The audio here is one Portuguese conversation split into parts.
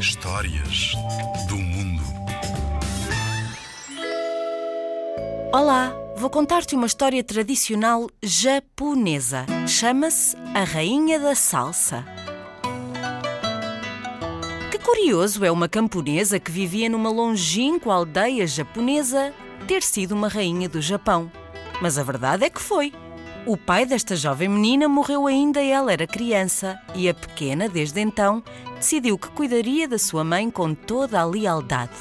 Histórias do mundo. Olá, vou contar-te uma história tradicional japonesa. Chama-se A Rainha da Salsa. Que curioso é uma camponesa que vivia numa longínqua aldeia japonesa ter sido uma rainha do Japão. Mas a verdade é que foi. O pai desta jovem menina morreu ainda ela era criança e a pequena, desde então, decidiu que cuidaria da sua mãe com toda a lealdade.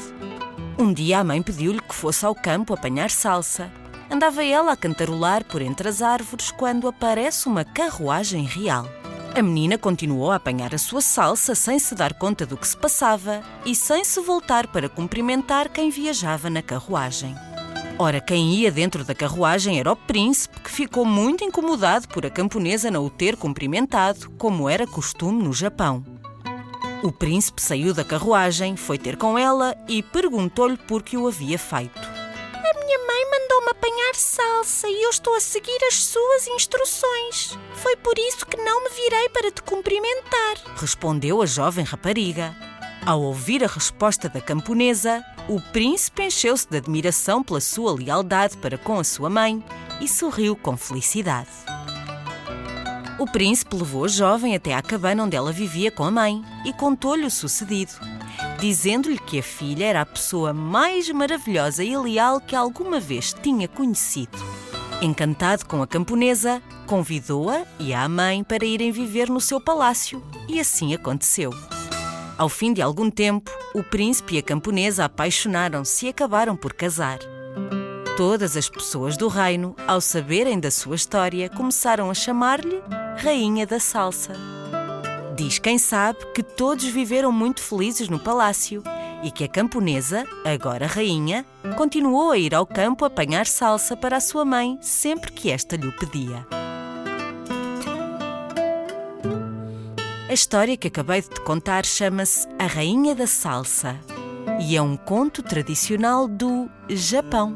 Um dia a mãe pediu-lhe que fosse ao campo apanhar salsa. Andava ela a cantarolar por entre as árvores quando aparece uma carruagem real. A menina continuou a apanhar a sua salsa sem se dar conta do que se passava e sem se voltar para cumprimentar quem viajava na carruagem. Ora, quem ia dentro da carruagem era o príncipe, que ficou muito incomodado por a camponesa não o ter cumprimentado, como era costume no Japão. O príncipe saiu da carruagem, foi ter com ela e perguntou-lhe por que o havia feito. A minha mãe mandou-me apanhar salsa e eu estou a seguir as suas instruções. Foi por isso que não me virei para te cumprimentar, respondeu a jovem rapariga. Ao ouvir a resposta da camponesa, o príncipe encheu-se de admiração pela sua lealdade para com a sua mãe e sorriu com felicidade. O príncipe levou a jovem até à cabana onde ela vivia com a mãe e contou-lhe o sucedido, dizendo-lhe que a filha era a pessoa mais maravilhosa e leal que alguma vez tinha conhecido. Encantado com a camponesa, convidou-a e a mãe para irem viver no seu palácio, e assim aconteceu. Ao fim de algum tempo, o príncipe e a camponesa apaixonaram-se e acabaram por casar. Todas as pessoas do reino, ao saberem da sua história, começaram a chamar-lhe Rainha da Salsa. Diz quem sabe que todos viveram muito felizes no palácio e que a camponesa, agora rainha, continuou a ir ao campo apanhar salsa para a sua mãe sempre que esta lhe pedia. A história que acabei de te contar chama-se A Rainha da Salsa e é um conto tradicional do Japão.